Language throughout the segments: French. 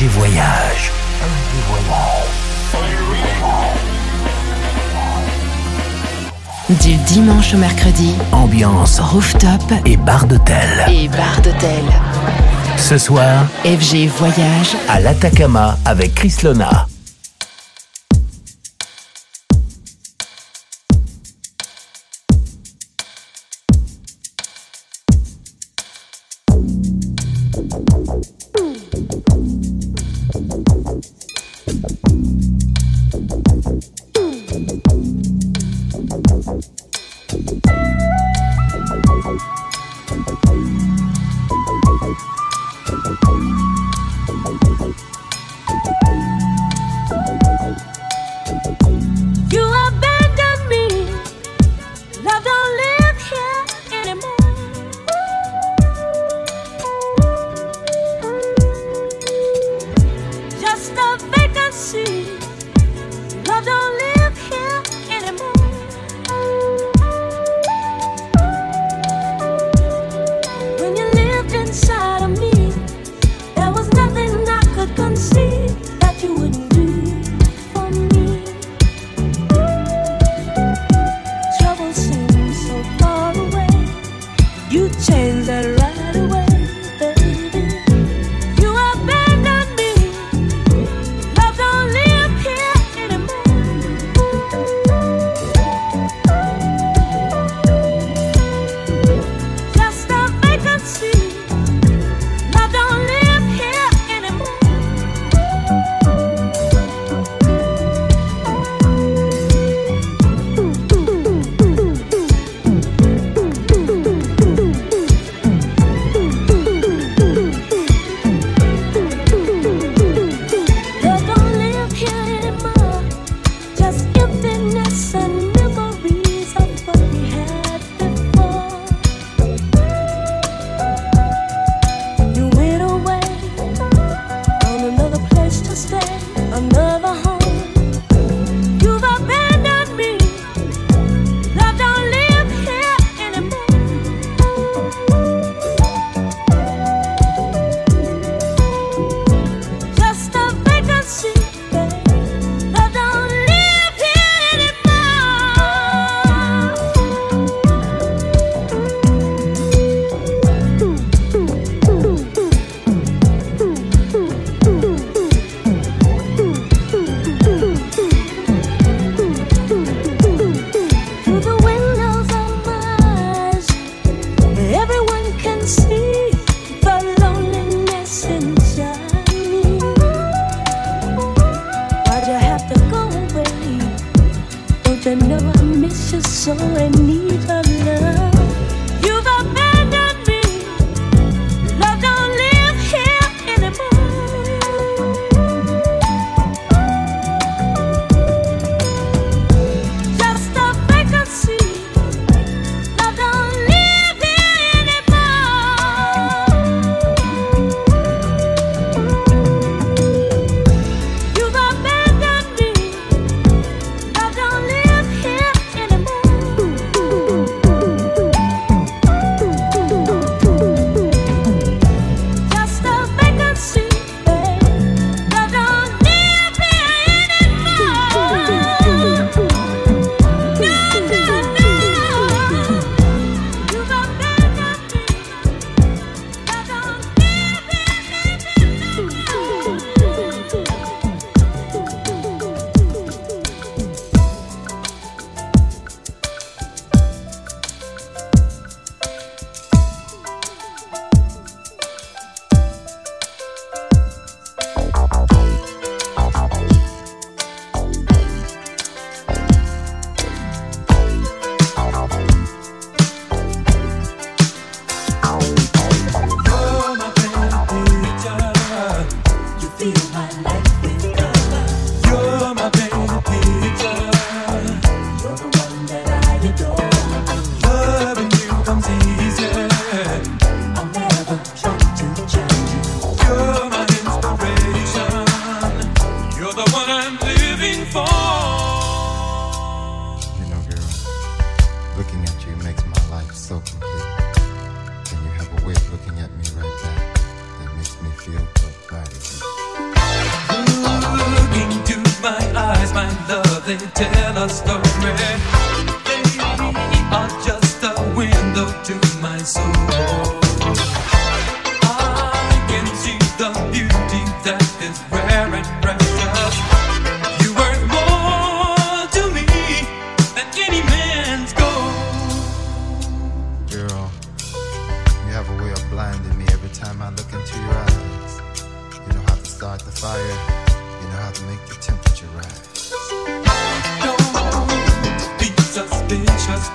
FG Voyage. Du dimanche au mercredi. Ambiance rooftop et bar d'hôtel. Et bar d'hôtel. Ce soir, FG Voyage à l'Atacama avec Chris Lona.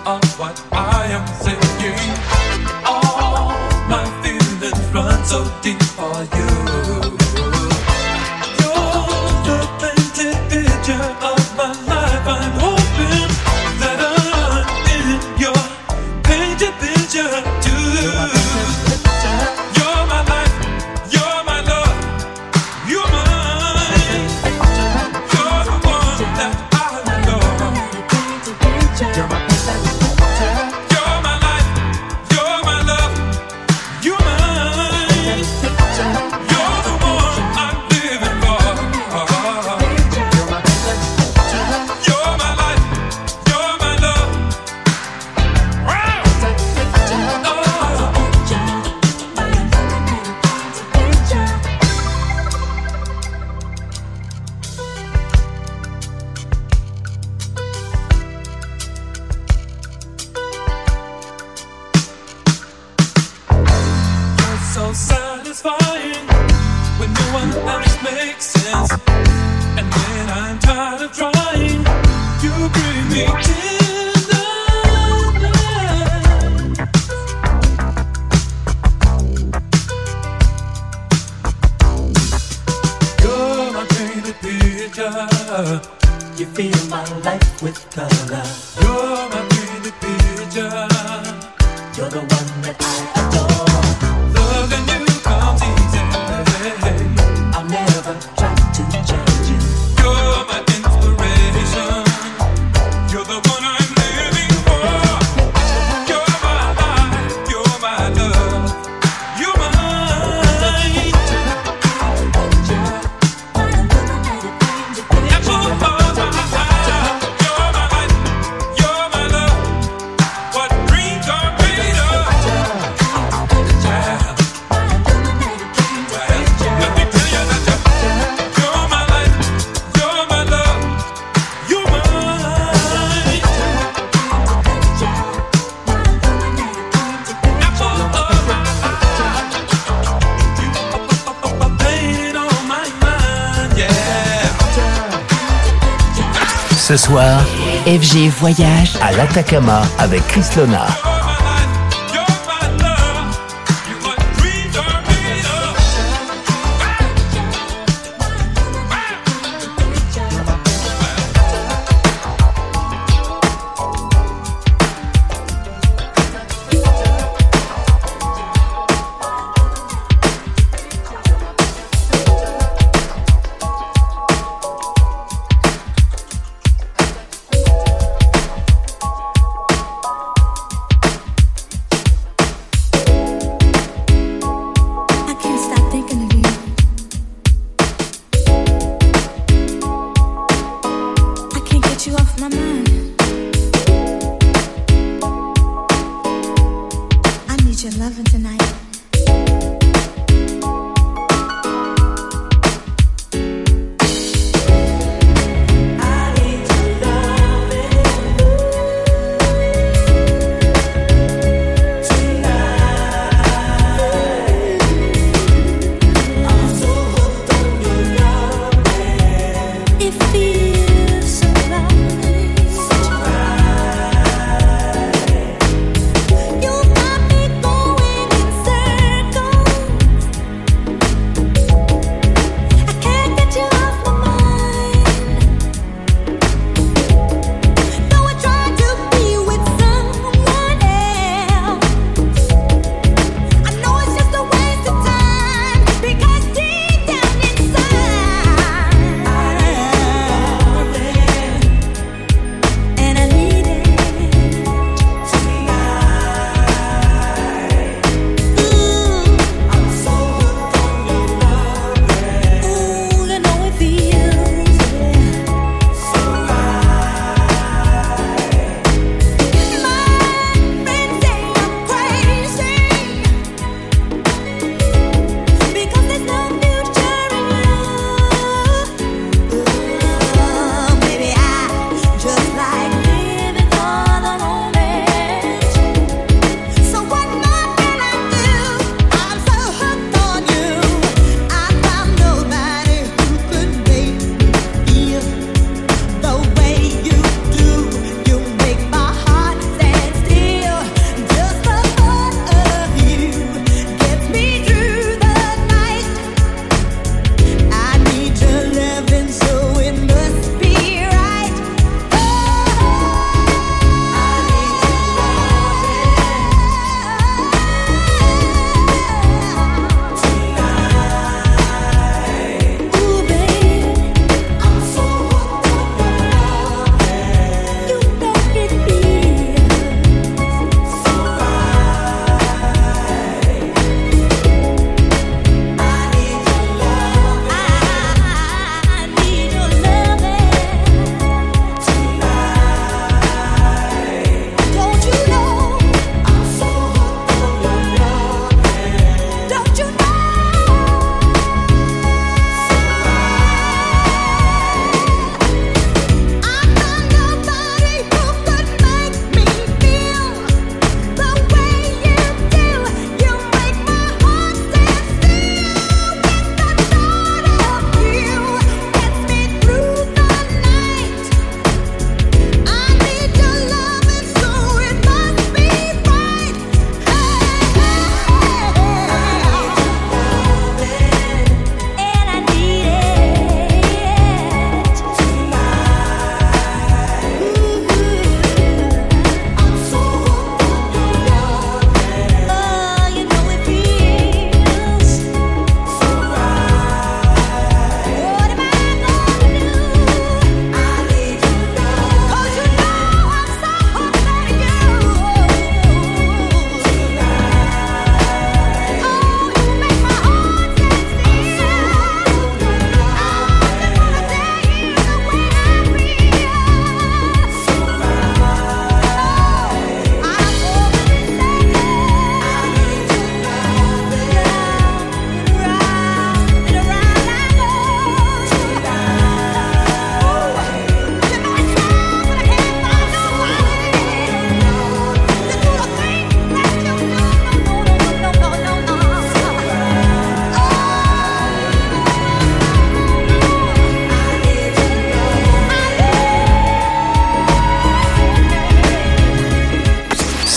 of what I am saying. FG Voyage à l'Atacama avec Chris Lona.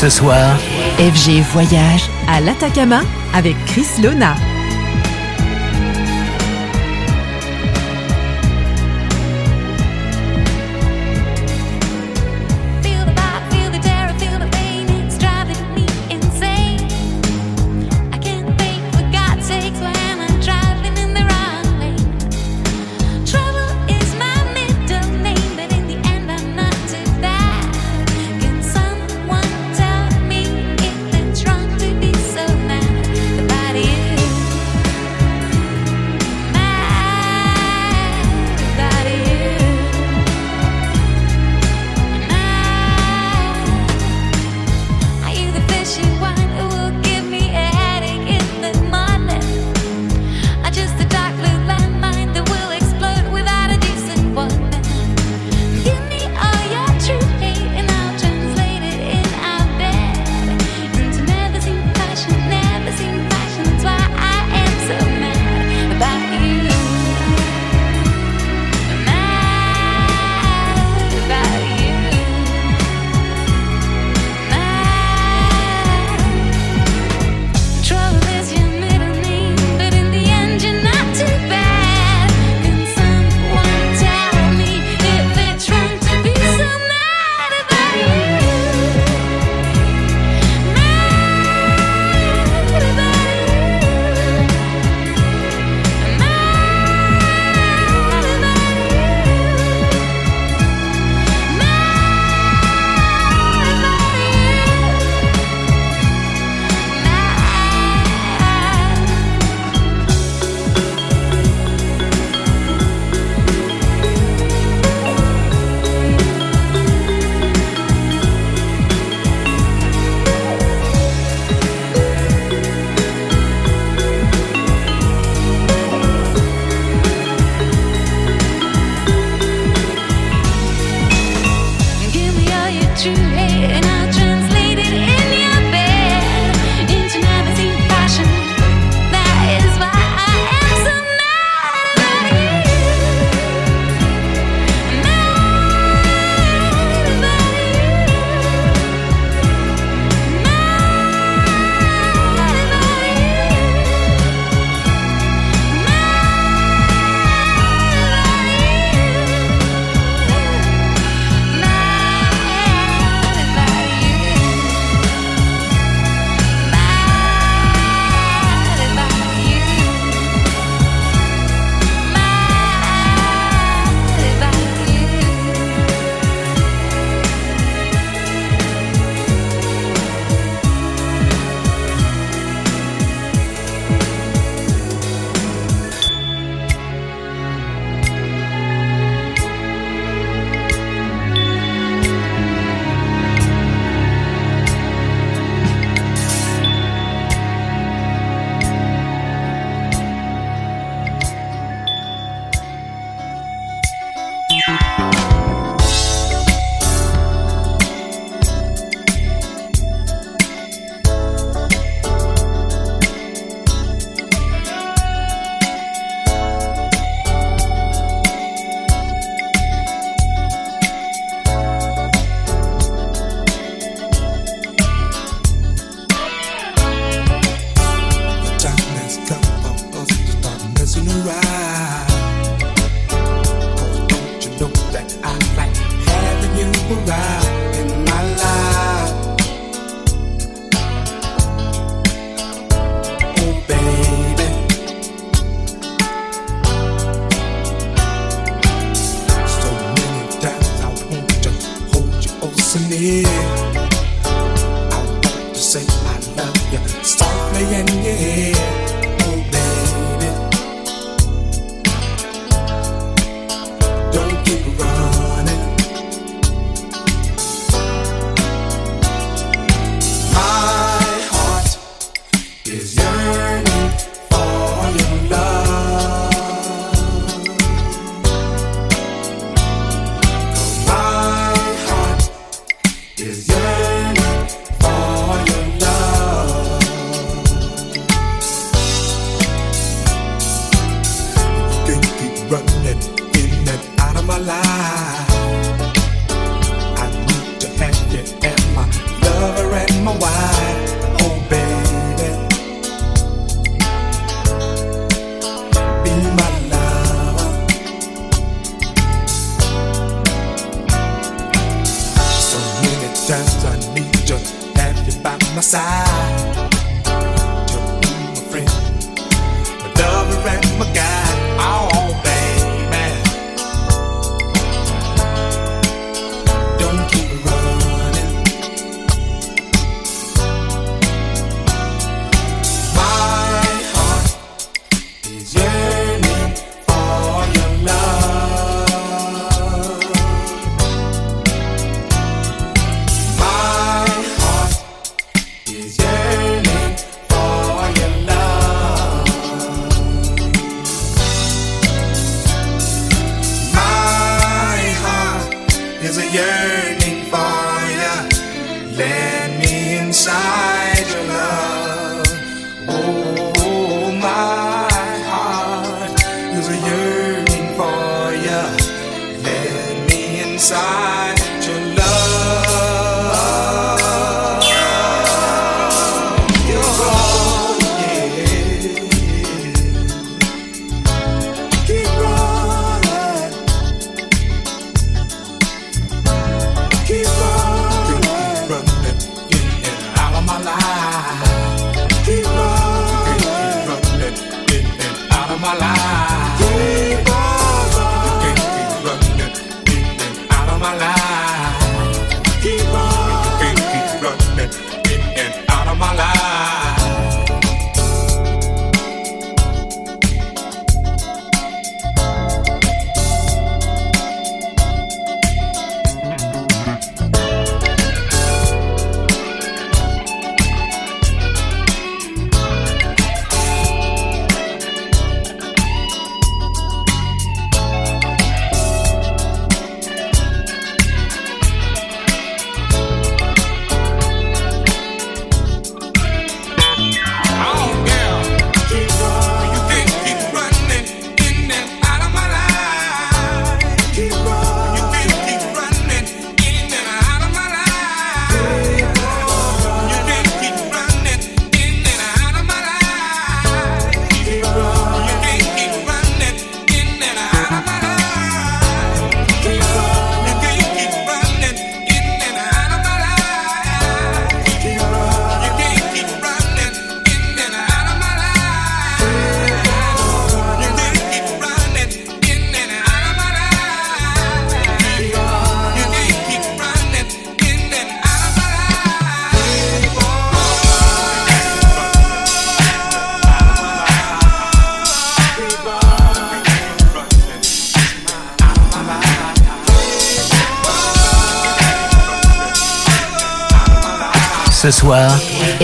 Ce soir, FG Voyage à l'Atacama avec Chris Lona.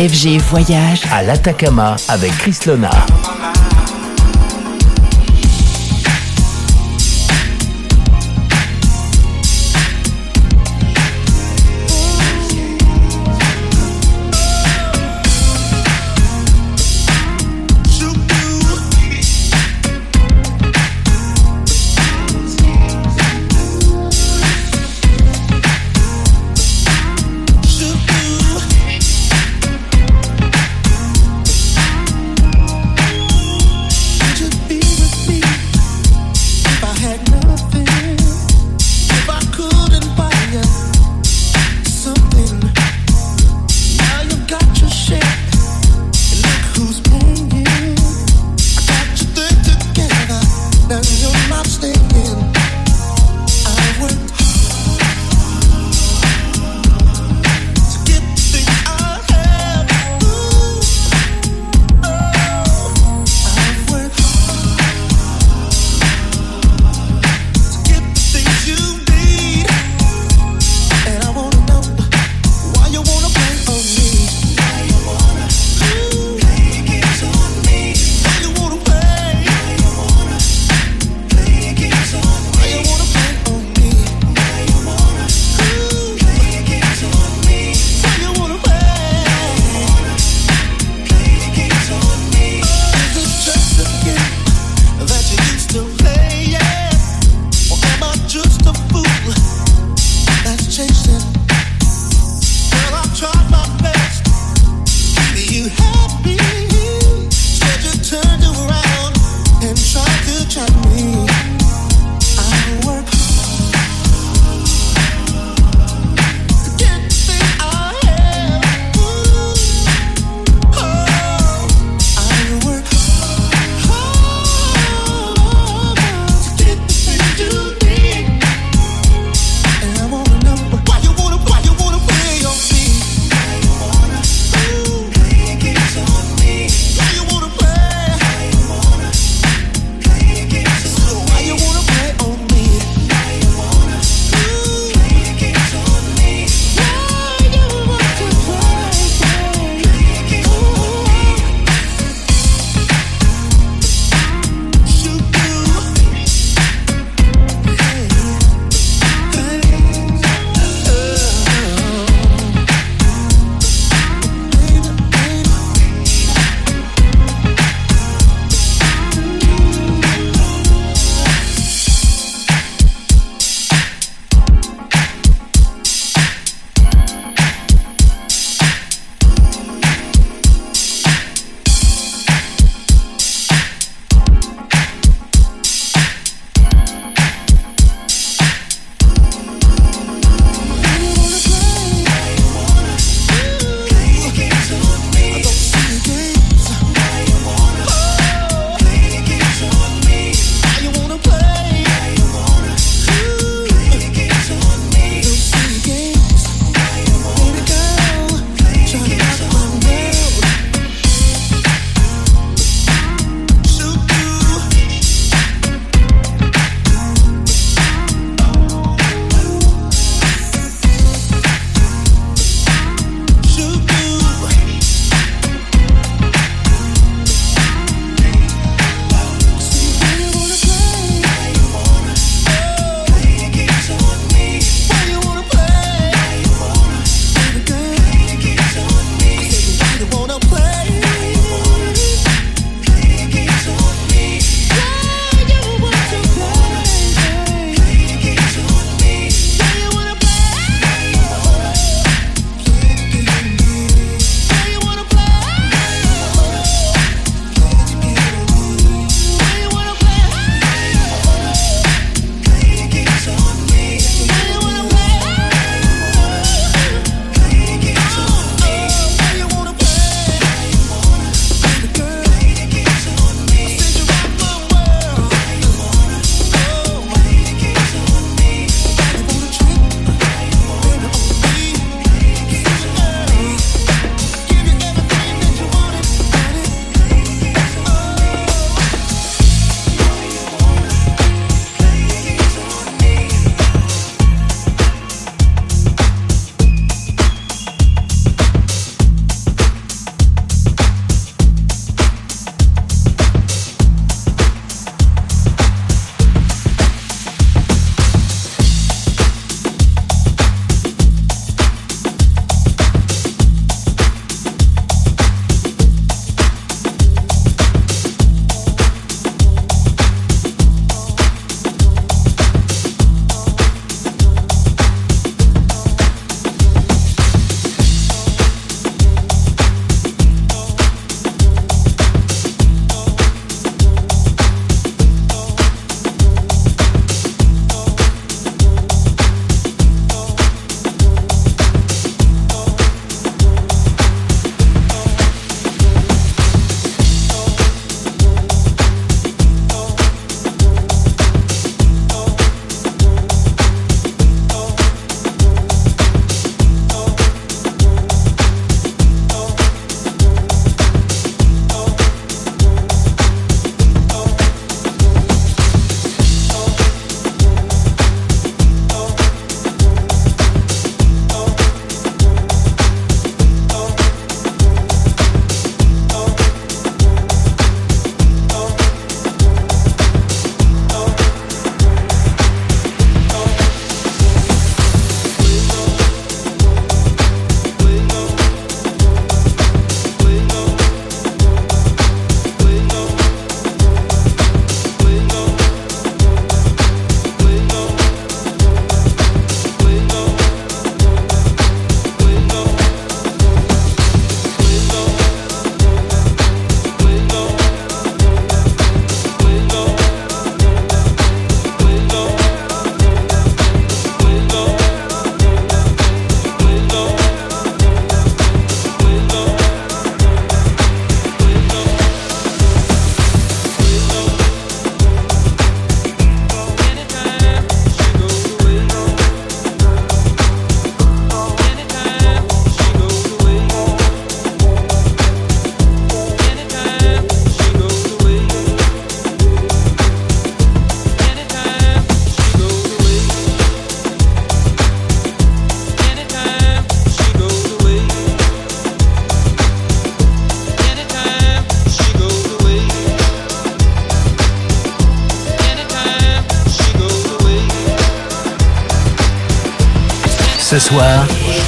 FG Voyage à l'Atacama avec Chris Lona.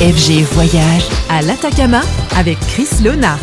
FG Voyage à l'Atacama avec Chris Lona.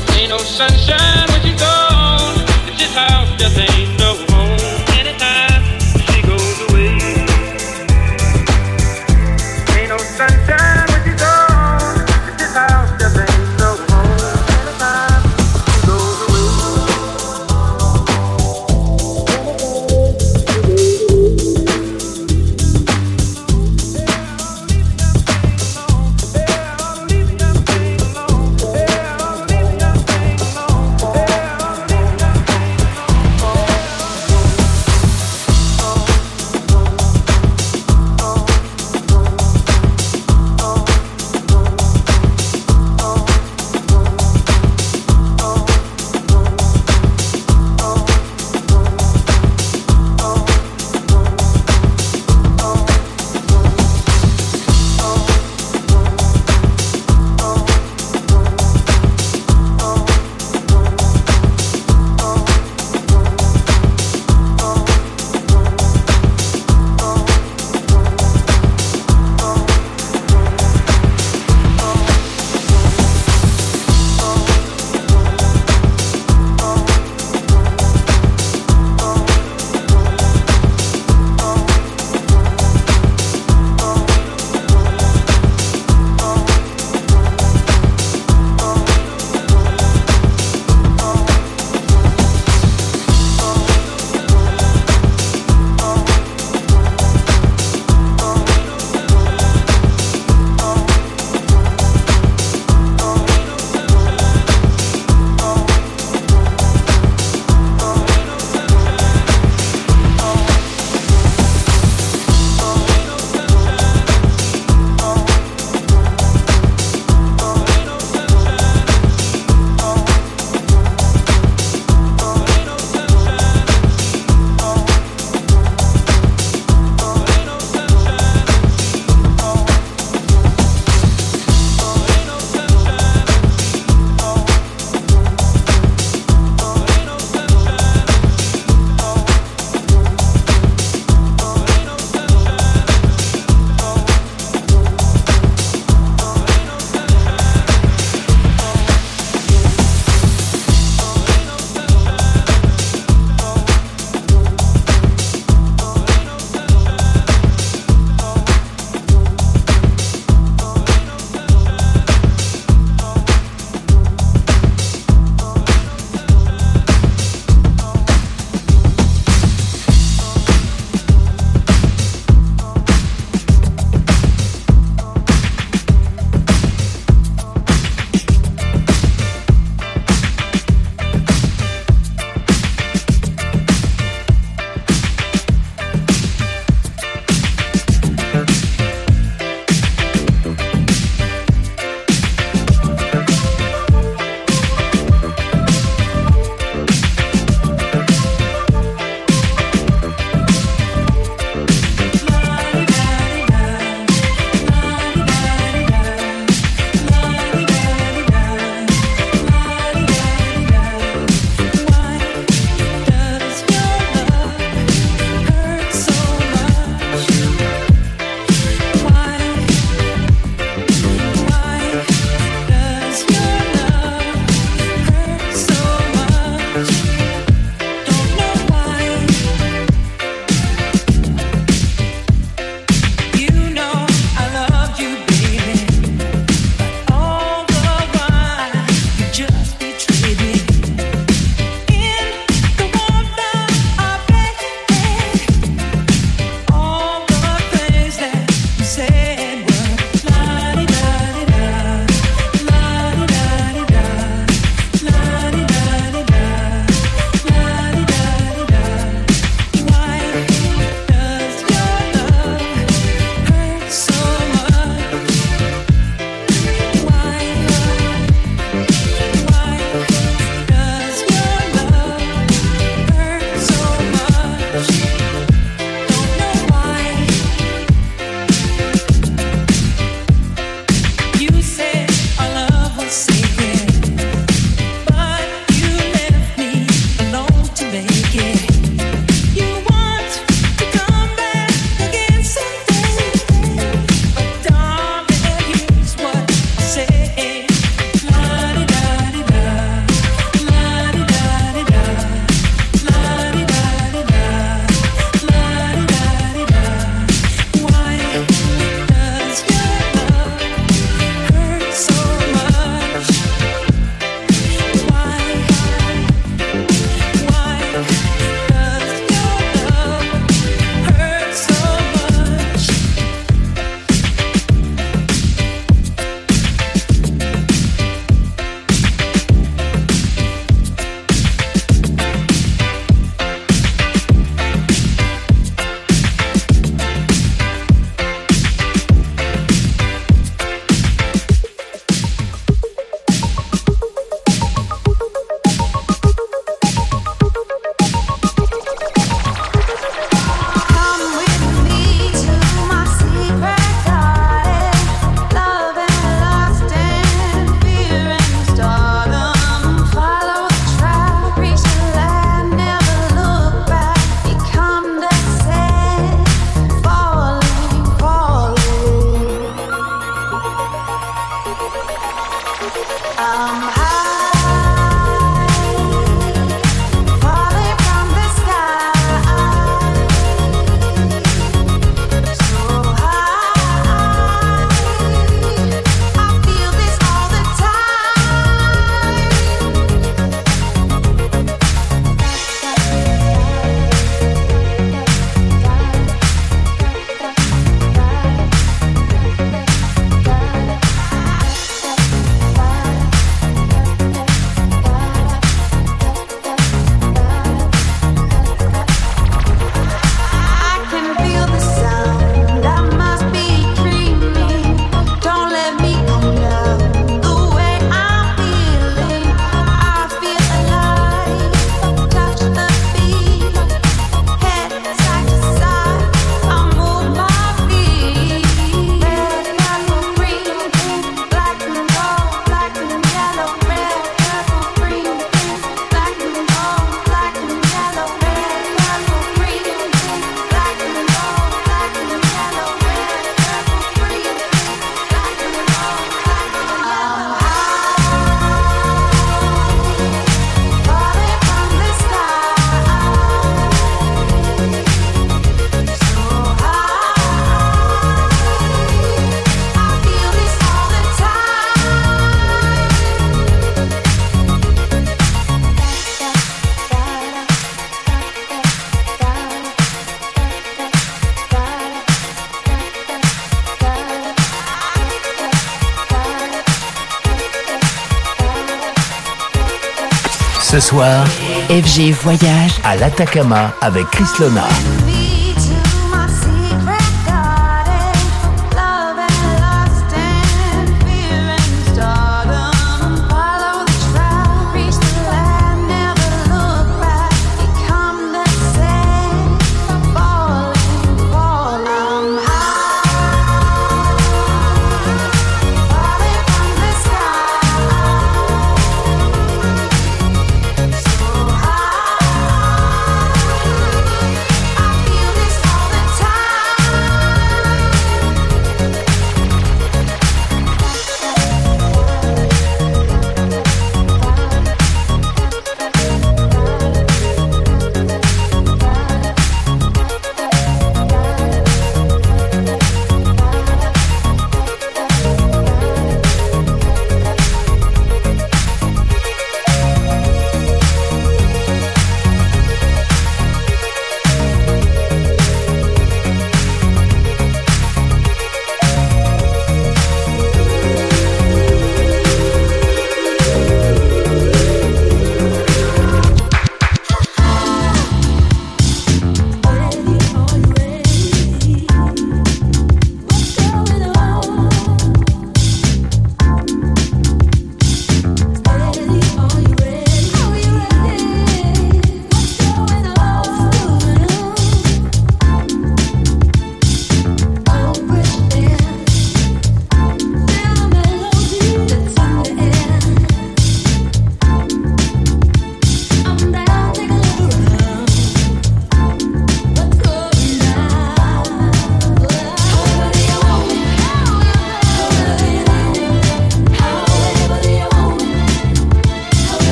FG Voyage à l'Atacama avec Chris Lona.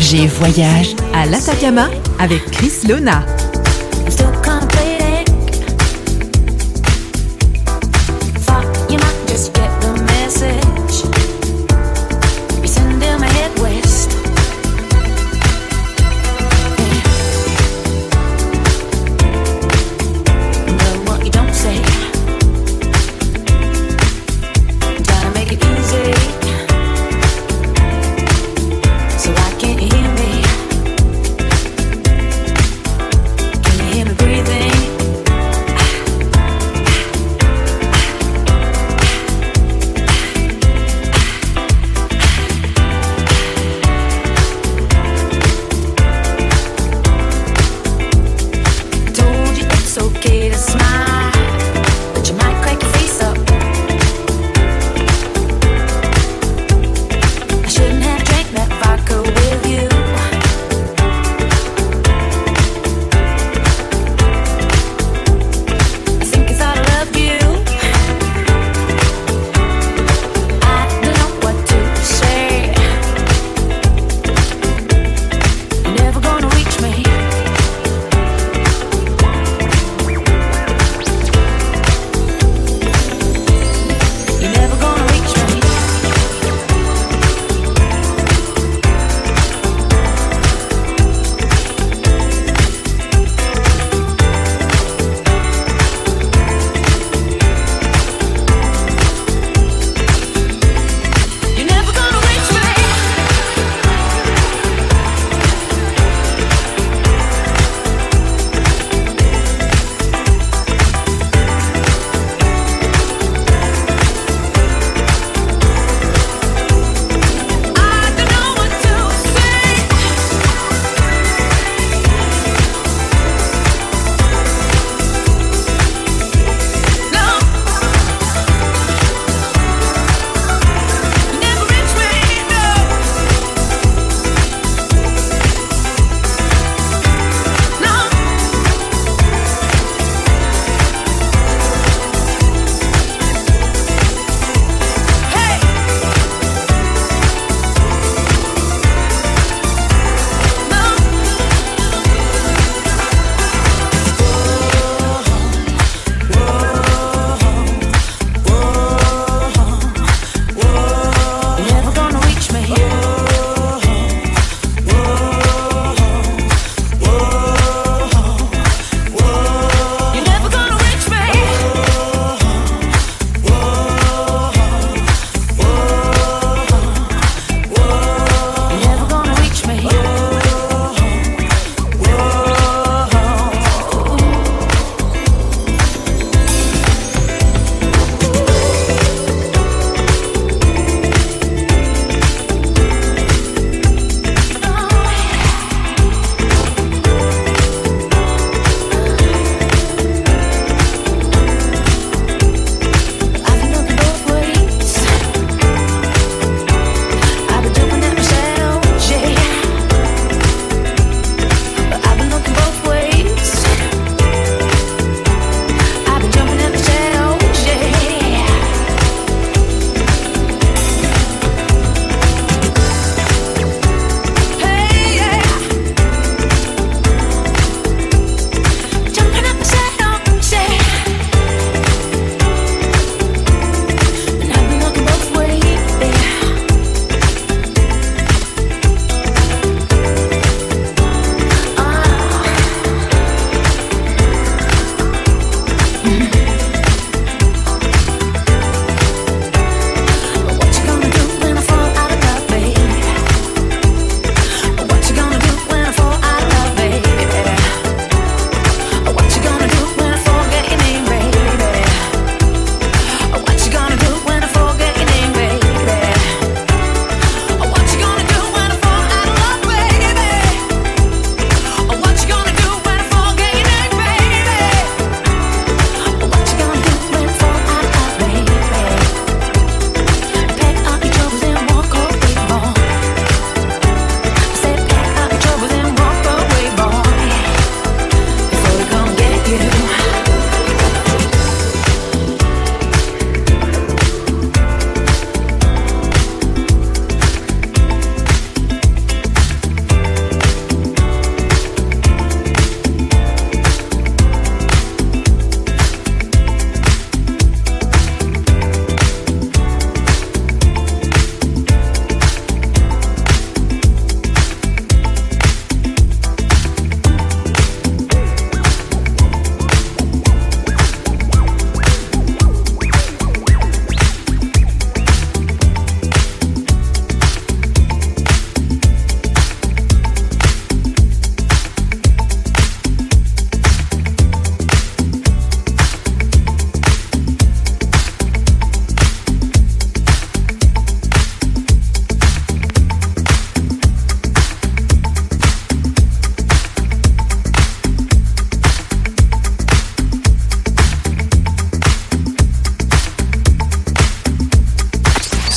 FG Voyage à l'Atacama avec Chris Lona.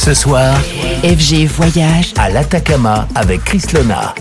Ce soir, FG Voyage à l'Atacama avec Chris Lona.